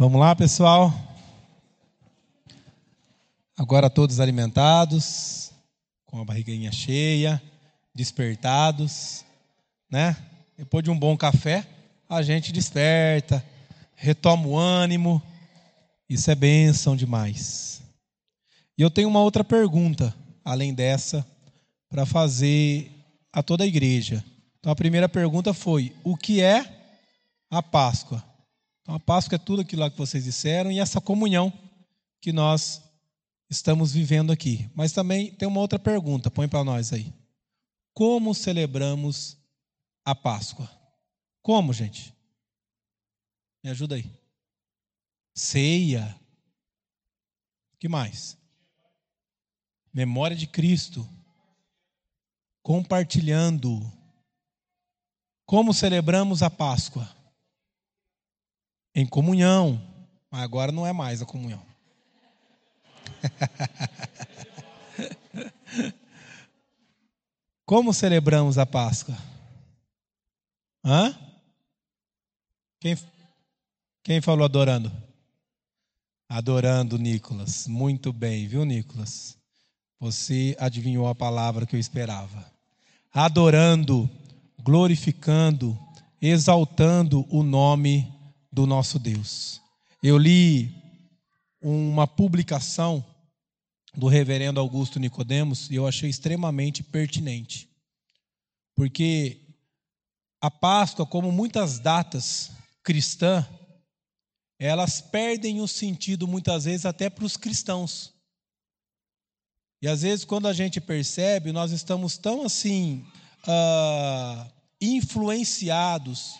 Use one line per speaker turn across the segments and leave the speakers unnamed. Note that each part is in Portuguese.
Vamos lá, pessoal? Agora todos alimentados, com a barriguinha cheia, despertados, né? Depois de um bom café, a gente desperta, retoma o ânimo. Isso é bênção demais. E eu tenho uma outra pergunta, além dessa, para fazer a toda a igreja. Então a primeira pergunta foi: o que é a Páscoa? Então a Páscoa é tudo aquilo lá que vocês disseram e essa comunhão que nós estamos vivendo aqui. Mas também tem uma outra pergunta, põe para nós aí. Como celebramos a Páscoa? Como, gente? Me ajuda aí. Ceia. que mais? Memória de Cristo. Compartilhando. Como celebramos a Páscoa? Em comunhão. Mas agora não é mais a comunhão. Como celebramos a Páscoa? Hã? Quem, quem falou adorando? Adorando, Nicolas. Muito bem, viu, Nicolas? Você adivinhou a palavra que eu esperava. Adorando, glorificando, exaltando o nome do nosso Deus. Eu li uma publicação do reverendo Augusto Nicodemos e eu achei extremamente pertinente. Porque a Páscoa, como muitas datas cristãs, elas perdem o sentido muitas vezes até para os cristãos. E às vezes, quando a gente percebe, nós estamos tão assim uh, influenciados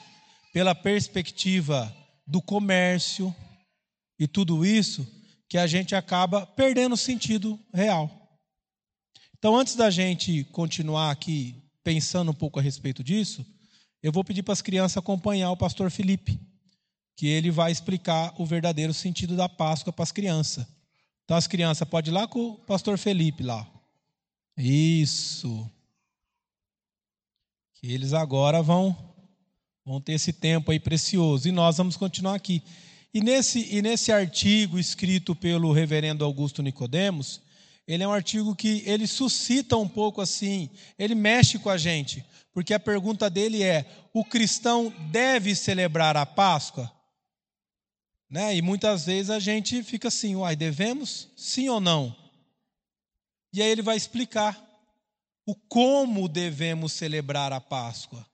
pela perspectiva do comércio e tudo isso, que a gente acaba perdendo o sentido real. Então, antes da gente continuar aqui pensando um pouco a respeito disso, eu vou pedir para as crianças acompanhar o pastor Felipe, que ele vai explicar o verdadeiro sentido da Páscoa para as crianças. Então, as crianças, pode ir lá com o pastor Felipe lá. Isso. Que eles agora vão, vão ter esse tempo aí precioso. E nós vamos continuar aqui. E nesse, e nesse artigo escrito pelo reverendo Augusto Nicodemos, ele é um artigo que ele suscita um pouco assim, ele mexe com a gente, porque a pergunta dele é: o cristão deve celebrar a Páscoa? Né? E muitas vezes a gente fica assim, uai, devemos? Sim ou não? E aí ele vai explicar o como devemos celebrar a Páscoa.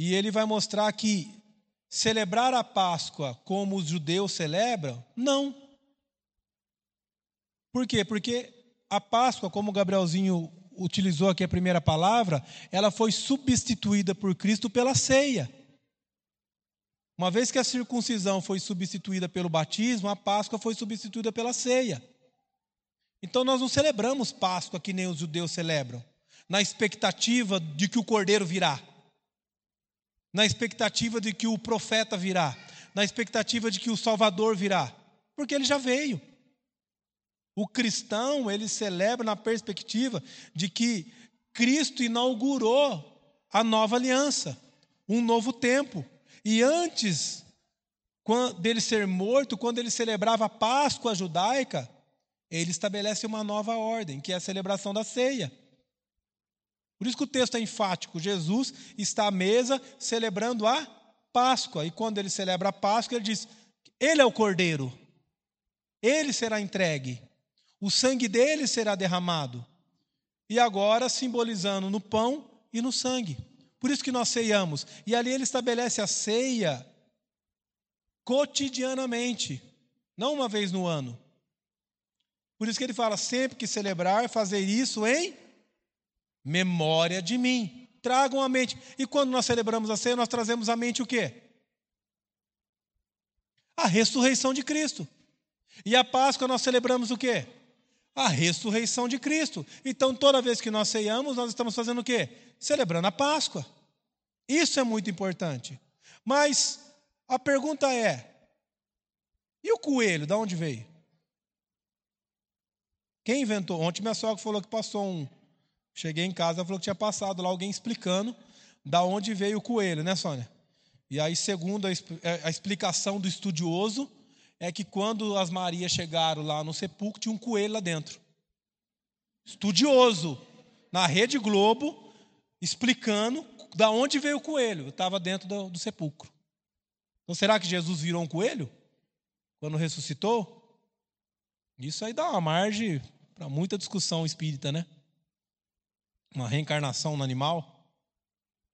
E ele vai mostrar que celebrar a Páscoa como os judeus celebram? Não. Por quê? Porque a Páscoa, como o Gabrielzinho utilizou aqui a primeira palavra, ela foi substituída por Cristo pela ceia. Uma vez que a circuncisão foi substituída pelo batismo, a Páscoa foi substituída pela ceia. Então nós não celebramos Páscoa que nem os judeus celebram, na expectativa de que o cordeiro virá, na expectativa de que o profeta virá, na expectativa de que o Salvador virá, porque ele já veio. O cristão, ele celebra na perspectiva de que Cristo inaugurou a nova aliança, um novo tempo. E antes dele ser morto, quando ele celebrava a Páscoa judaica, ele estabelece uma nova ordem, que é a celebração da ceia. Por isso que o texto é enfático. Jesus está à mesa celebrando a Páscoa. E quando ele celebra a Páscoa, ele diz: Ele é o cordeiro. Ele será entregue. O sangue dele será derramado. E agora simbolizando no pão e no sangue. Por isso que nós ceiamos. E ali ele estabelece a ceia cotidianamente, não uma vez no ano. Por isso que ele fala sempre que celebrar, fazer isso em memória de mim. Tragam a mente. E quando nós celebramos a ceia, nós trazemos à mente o quê? A ressurreição de Cristo. E a Páscoa nós celebramos o quê? A ressurreição de Cristo. Então, toda vez que nós ceiamos, nós estamos fazendo o quê? Celebrando a Páscoa. Isso é muito importante. Mas a pergunta é: e o coelho, de onde veio? Quem inventou? Ontem minha sogra falou que passou um. Cheguei em casa, falou que tinha passado lá alguém explicando da onde veio o coelho, né, Sônia? E aí, segundo a, é, explicação do estudioso, é que quando as Marias chegaram lá no sepulcro, tinha um coelho lá dentro. Estudioso, na Rede Globo, explicando da onde veio o coelho. Estava dentro do, do sepulcro. Então, será que Jesus virou um coelho? Quando ressuscitou? Isso aí dá uma margem para muita discussão espírita, né? Uma reencarnação no animal.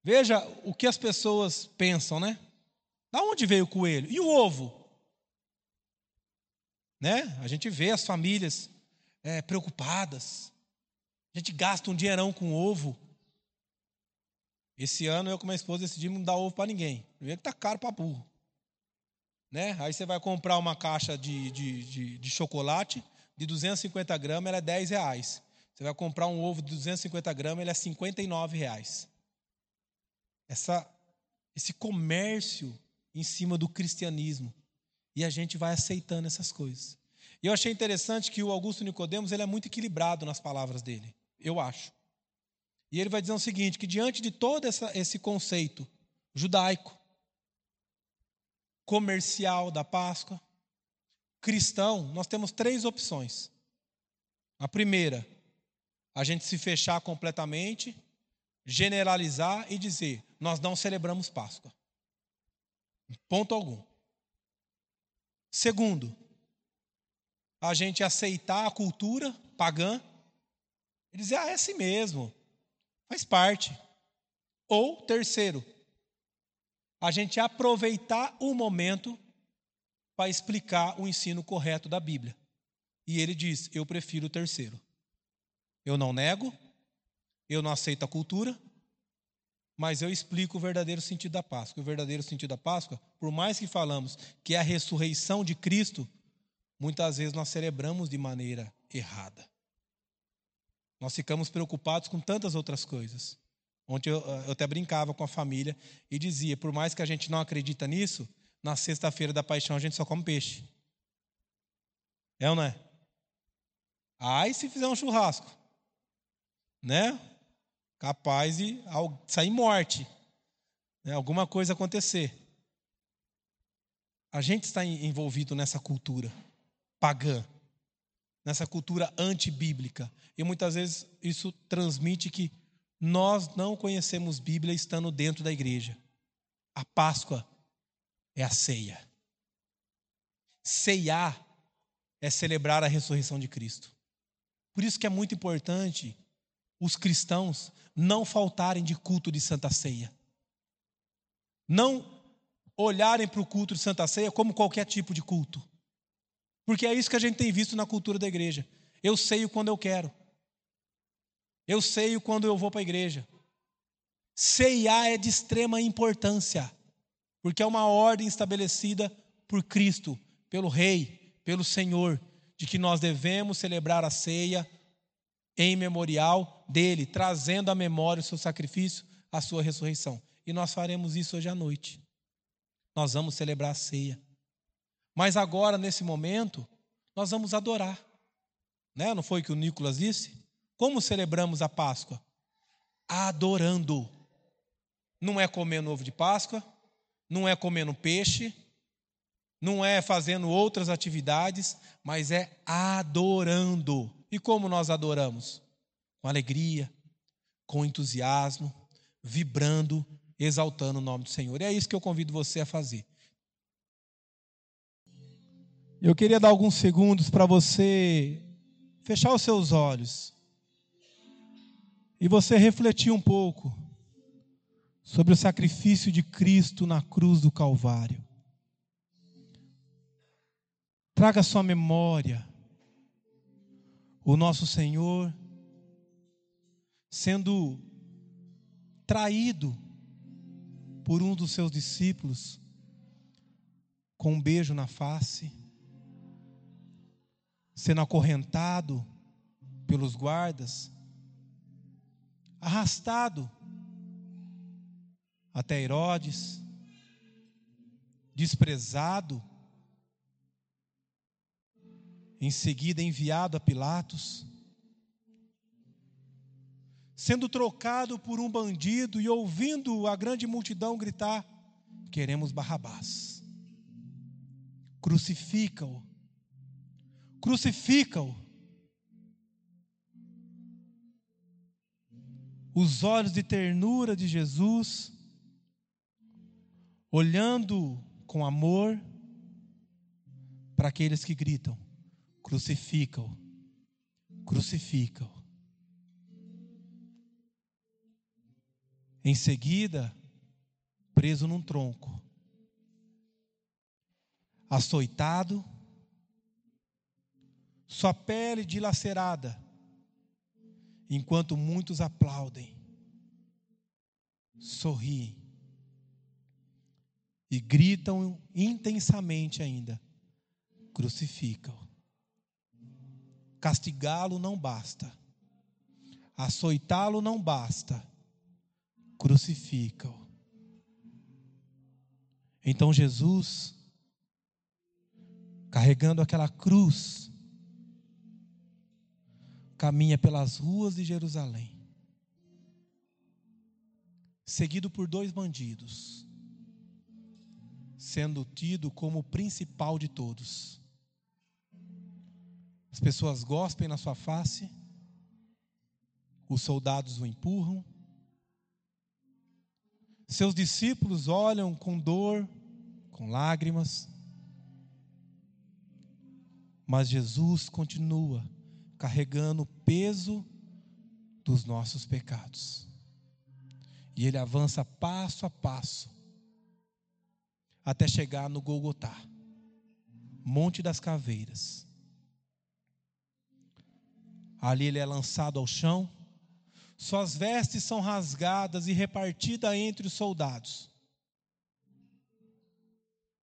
Veja o que as pessoas pensam, né? Da onde veio o coelho? E o ovo? Né? A gente vê as famílias é, preocupadas. A gente gasta um dinheirão com ovo. Esse ano eu com minha esposa decidimos não dar ovo para ninguém. Primeiro que está caro para burro. Né? Aí você vai comprar uma caixa de, de, de, de chocolate de 250 gramas, ela é 10 reais. Você vai comprar um ovo de 250 gramas, ele é 59 reais. Essa, esse comércio em cima do cristianismo. E a gente vai aceitando essas coisas. E eu achei interessante que o Augusto Nicodemos ele é muito equilibrado nas palavras dele. Eu acho. E ele vai dizer o seguinte: que diante de todo essa, esse conceito judaico, comercial da Páscoa, cristão, nós temos três opções. A primeira, a gente se fechar completamente, generalizar e dizer: nós não celebramos Páscoa. Ponto algum. Segundo, a gente aceitar a cultura pagã e dizer: ah, é assim mesmo, faz parte. Ou, terceiro, a gente aproveitar o momento para explicar o ensino correto da Bíblia. E ele diz: Eu prefiro o terceiro. Eu não nego, eu não aceito a cultura, mas eu explico o verdadeiro sentido da Páscoa. O verdadeiro sentido da Páscoa, por mais que falamos que é a ressurreição de Cristo, muitas vezes nós celebramos de maneira errada. Nós ficamos preocupados com tantas outras coisas. Ontem eu, eu até brincava com a família e dizia: por mais que a gente não acredita nisso, na sexta-feira da paixão a gente só come peixe. É ou não é? Aí se fizer um churrasco, né? Capaz de sair morte, né? alguma coisa acontecer. A gente está envolvido nessa cultura pagã, nessa cultura antibíblica. E muitas vezes isso transmite que nós não conhecemos Bíblia estando dentro da igreja. A Páscoa é a ceia. Ceiar é celebrar a ressurreição de Cristo. Por isso que é muito importante os cristãos não faltarem de culto de Santa Ceia. Não olharem para o culto de Santa Ceia como qualquer tipo de culto. Porque é isso que a gente tem visto na cultura da igreja. Eu sei quando eu quero. Eu sei quando eu vou para a igreja. Ceiar é de extrema importância, porque é uma ordem estabelecida por Cristo, pelo Rei, pelo Senhor, de que nós devemos celebrar a ceia em memorial dele, trazendo à memória o seu sacrifício, a sua ressurreição. E nós faremos isso hoje à noite. Nós vamos celebrar a ceia. Mas agora, nesse momento, nós vamos adorar. Né? Não foi o que o Nicolas disse? Como celebramos a Páscoa? Adorando. Não é comendo ovo de Páscoa, não é comendo peixe, não é fazendo outras atividades, mas é adorando. E como nós adoramos? Com alegria, com entusiasmo, vibrando, exaltando o nome do Senhor. E é isso que eu convido você a fazer. Eu queria dar alguns segundos para você fechar os seus olhos e você refletir um pouco sobre o sacrifício de Cristo na cruz do Calvário. Traga sua memória o nosso Senhor sendo traído por um dos seus discípulos com um beijo na face, sendo acorrentado pelos guardas, arrastado até Herodes, desprezado, em seguida enviado a Pilatos, sendo trocado por um bandido e ouvindo a grande multidão gritar: Queremos Barrabás. Crucifica-o. Crucifica-o. Os olhos de ternura de Jesus, olhando com amor para aqueles que gritam: crucifica-o, crucifica-o. Em seguida, preso num tronco, açoitado, sua pele dilacerada, enquanto muitos aplaudem, sorriem. E gritam intensamente ainda: crucificam. Castigá-lo não basta, açoitá-lo não basta, crucificam. Então Jesus, carregando aquela cruz, caminha pelas ruas de Jerusalém, seguido por dois bandidos, sendo tido como o principal de todos. As pessoas gospem na sua face, os soldados o empurram, seus discípulos olham com dor, com lágrimas, mas Jesus continua carregando o peso dos nossos pecados. E ele avança passo a passo até chegar no Golgotá, Monte das Caveiras. Ali ele é lançado ao chão, suas vestes são rasgadas e repartidas entre os soldados.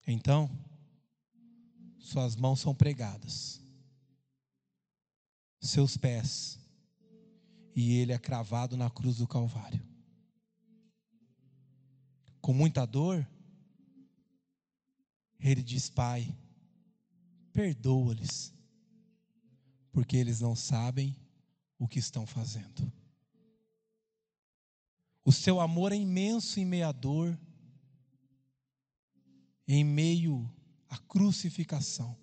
Então, suas mãos são pregadas seus pés, e ele é cravado na cruz do Calvário. Com muita dor, ele diz: Pai, perdoa-lhes, porque eles não sabem o que estão fazendo. O seu amor é imenso em meio à dor, em meio à crucificação.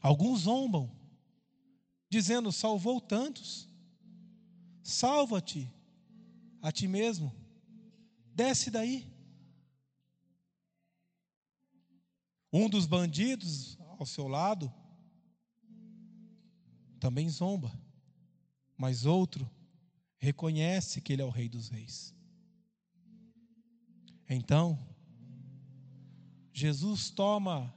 Alguns zombam, dizendo: salvou tantos, salva-te a ti mesmo, desce daí. Um dos bandidos ao seu lado também zomba, mas outro reconhece que ele é o Rei dos Reis. Então, Jesus toma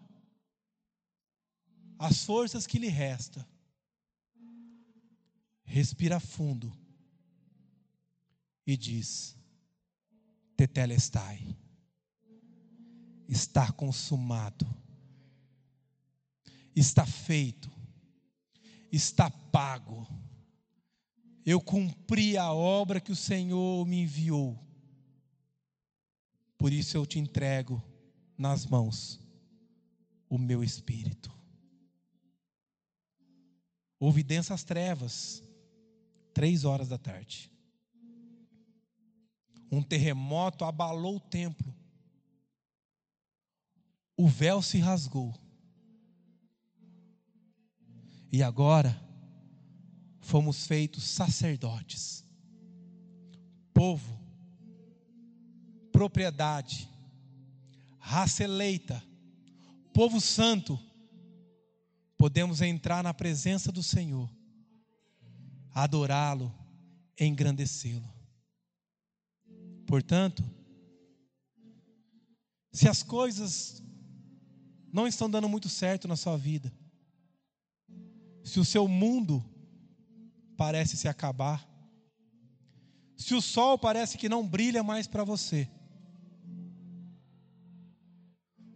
as forças que lhe resta. Respira fundo e diz: Tetelestai, está consumado, está feito, está pago. Eu cumpri a obra que o Senhor me enviou. Por isso eu te entrego nas mãos o meu espírito. Houve densas trevas, três horas da tarde. Um terremoto abalou o templo. O véu se rasgou. E agora fomos feitos sacerdotes, povo, propriedade, raça eleita, povo santo podemos entrar na presença do Senhor, adorá-lo, engrandecê-lo. Portanto, se as coisas não estão dando muito certo na sua vida, se o seu mundo parece se acabar, se o sol parece que não brilha mais para você,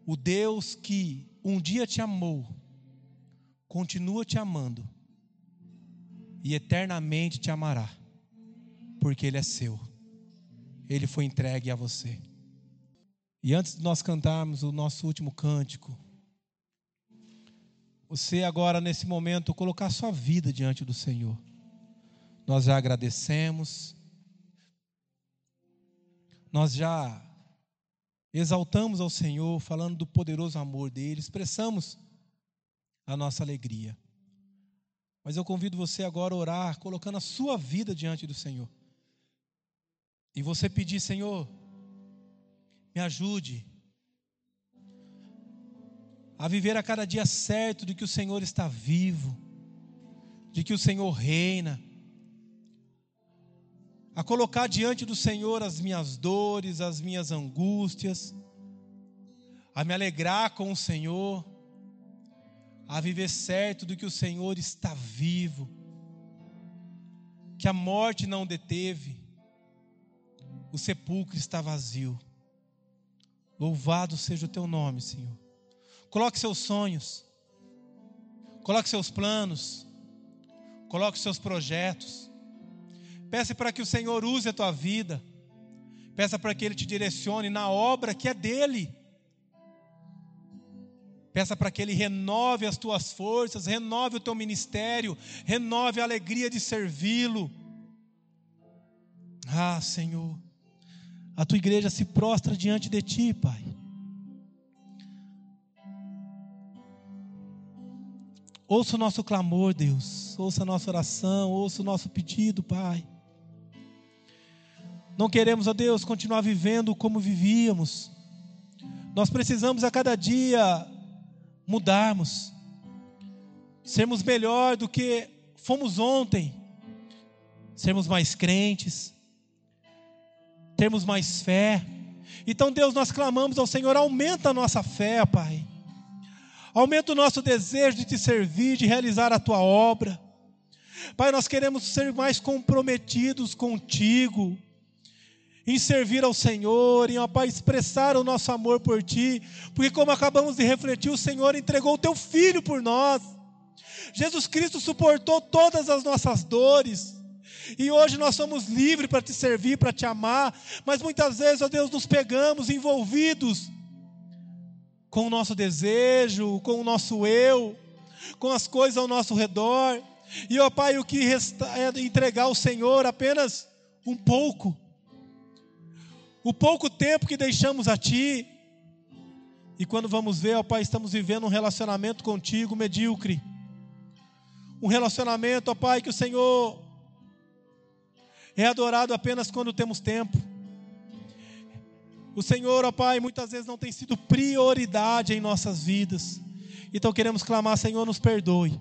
o Deus que um dia te amou, continua te amando e eternamente te amará, porque Ele é seu, Ele foi entregue a você. E antes de nós cantarmos o nosso último cântico, você agora nesse momento colocar sua vida diante do Senhor. Nós já agradecemos. nós já exaltamos ao Senhor, falando do poderoso amor dele, expressamos a nossa alegria. Mas eu convido você agora a orar, colocando a sua vida diante do Senhor. E você pedir, Senhor, me ajude a viver a cada dia certo de que o Senhor está vivo, de que o Senhor reina, a colocar diante do Senhor as minhas dores, as minhas angústias, a me alegrar com o Senhor, a viver certo de que o Senhor está vivo, que a morte não deteve, o sepulcro está vazio. Louvado seja o teu nome, Senhor. Coloque seus sonhos, coloque seus planos, coloque seus projetos. Peça para que o Senhor use a tua vida. Peça para que Ele te direcione na obra que é dele. Peça para que Ele renove as tuas forças, renove o teu ministério, renove a alegria de servi-lo. Ah, Senhor, a tua igreja se prostra diante de ti, Pai. Ouça o nosso clamor, Deus. Ouça a nossa oração, ouça o nosso pedido, Pai. Não queremos, ó Deus, continuar vivendo como vivíamos. Nós precisamos a cada dia mudarmos, sermos melhor do que fomos ontem, sermos mais crentes, termos mais fé. Então, Deus, nós clamamos ao Senhor, aumenta a nossa fé, Pai. Aumenta o nosso desejo de te servir, de realizar a tua obra. Pai, nós queremos ser mais comprometidos contigo, em servir ao Senhor, em, ó Pai, expressar o nosso amor por Ti, porque, como acabamos de refletir, o Senhor entregou o Teu Filho por nós. Jesus Cristo suportou todas as nossas dores, e hoje nós somos livres para te servir, para te amar, mas muitas vezes, ó Deus, nos pegamos envolvidos com o nosso desejo, com o nosso eu, com as coisas ao nosso redor. E, ó Pai, o que resta é entregar ao Senhor apenas um pouco. O pouco tempo que deixamos a Ti. E quando vamos ver, ó Pai, estamos vivendo um relacionamento contigo medíocre. Um relacionamento, ó Pai, que o Senhor é adorado apenas quando temos tempo. O Senhor, ó Pai, muitas vezes não tem sido prioridade em nossas vidas. Então queremos clamar, Senhor, nos perdoe.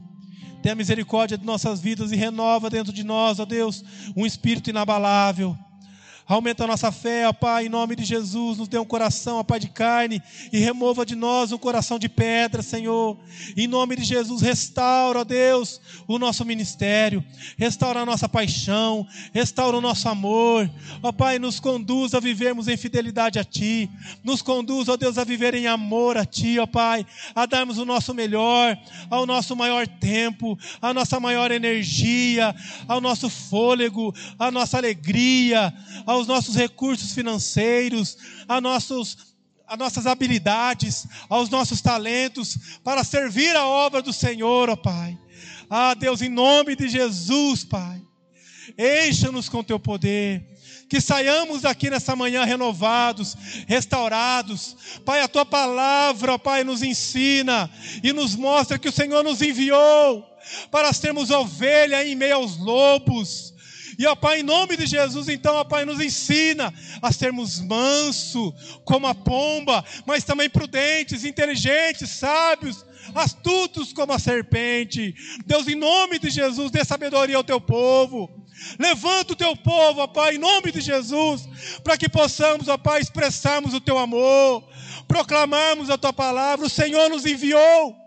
Tenha misericórdia de nossas vidas e renova dentro de nós, ó Deus, um espírito inabalável Aumenta a nossa fé, ó Pai, em nome de Jesus. Nos dê um coração, ó Pai, de carne e remova de nós um coração de pedra, Senhor. Em nome de Jesus, restaura, ó Deus, o nosso ministério. Restaura a nossa paixão. Restaura o nosso amor. Ó Pai, nos conduz a vivermos em fidelidade a Ti. Nos conduz, ó Deus, a viver em amor a Ti, ó Pai. A darmos o nosso melhor, ao nosso maior tempo, a nossa maior energia, ao nosso fôlego, a nossa alegria, ao aos nossos recursos financeiros, a, nossos, a nossas habilidades, aos nossos talentos, para servir a obra do Senhor, ó Pai. Ah, Deus, em nome de Jesus, Pai, encha-nos com teu poder que saiamos daqui nessa manhã renovados, restaurados. Pai, a tua palavra, ó Pai, nos ensina e nos mostra que o Senhor nos enviou para sermos ovelha em meio aos lobos. E, ó Pai, em nome de Jesus, então, ó Pai, nos ensina a sermos manso como a pomba, mas também prudentes, inteligentes, sábios, astutos como a serpente. Deus, em nome de Jesus, dê sabedoria ao teu povo. Levanta o teu povo, ó Pai, em nome de Jesus, para que possamos, ó Pai, expressarmos o teu amor, proclamarmos a tua palavra. O Senhor nos enviou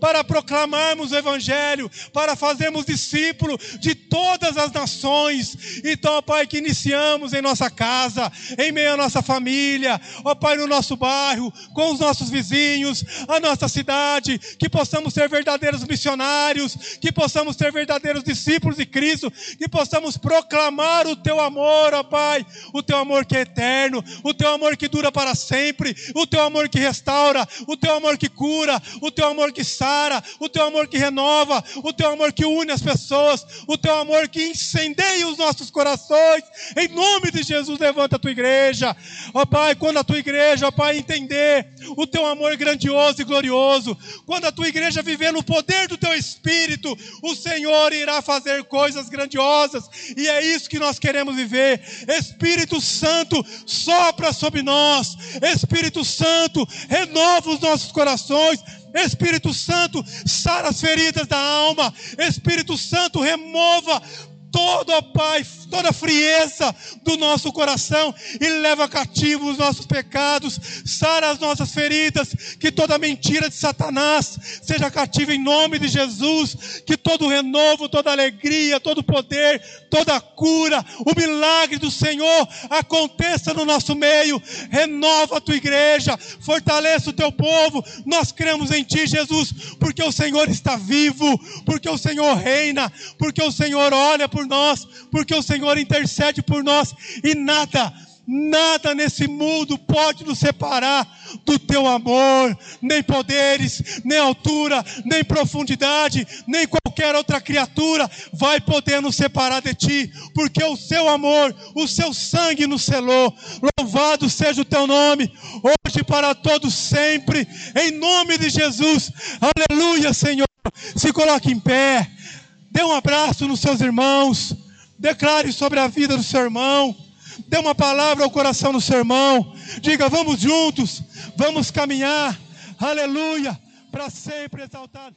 para proclamarmos o Evangelho, para fazermos discípulo de todas as nações. Então, ó Pai, que iniciamos em nossa casa, em meio à nossa família, ó Pai, no nosso bairro, com os nossos vizinhos, a nossa cidade, que possamos ser verdadeiros missionários, que possamos ser verdadeiros discípulos de Cristo, que possamos proclamar o Teu amor, ó Pai, o Teu amor que é eterno, o Teu amor que dura para sempre, o Teu amor que restaura, o Teu amor que cura, o Teu amor que sara, o teu amor que renova, o teu amor que une as pessoas, o teu amor que incendeia os nossos corações. Em nome de Jesus, levanta a tua igreja. Ó Pai, quando a tua igreja, ó Pai, entender o teu amor grandioso e glorioso, quando a tua igreja viver no poder do teu espírito, o Senhor irá fazer coisas grandiosas, e é isso que nós queremos viver. Espírito Santo, sopra sobre nós. Espírito Santo, renova os nossos corações. Espírito Santo, sara as feridas da alma. Espírito Santo, remova todo, ó Pai, toda a frieza do nosso coração e leva cativo os nossos pecados, sara as nossas feridas, que toda mentira de Satanás seja cativa em nome de Jesus, que todo renovo, toda alegria, todo poder, toda cura, o milagre do Senhor aconteça no nosso meio, renova a tua igreja, fortaleça o teu povo, nós cremos em ti, Jesus, porque o Senhor está vivo, porque o Senhor reina, porque o Senhor olha por nós, porque o Senhor intercede por nós e nada, nada nesse mundo pode nos separar do teu amor, nem poderes, nem altura, nem profundidade, nem qualquer outra criatura vai poder nos separar de ti, porque o seu amor, o seu sangue nos selou. Louvado seja o teu nome, hoje para todos sempre, em nome de Jesus. Aleluia, Senhor. Se coloque em pé. Dê um abraço nos seus irmãos. Declare sobre a vida do seu irmão. Dê uma palavra ao coração do seu irmão. Diga: vamos juntos, vamos caminhar. Aleluia. Para sempre exaltado.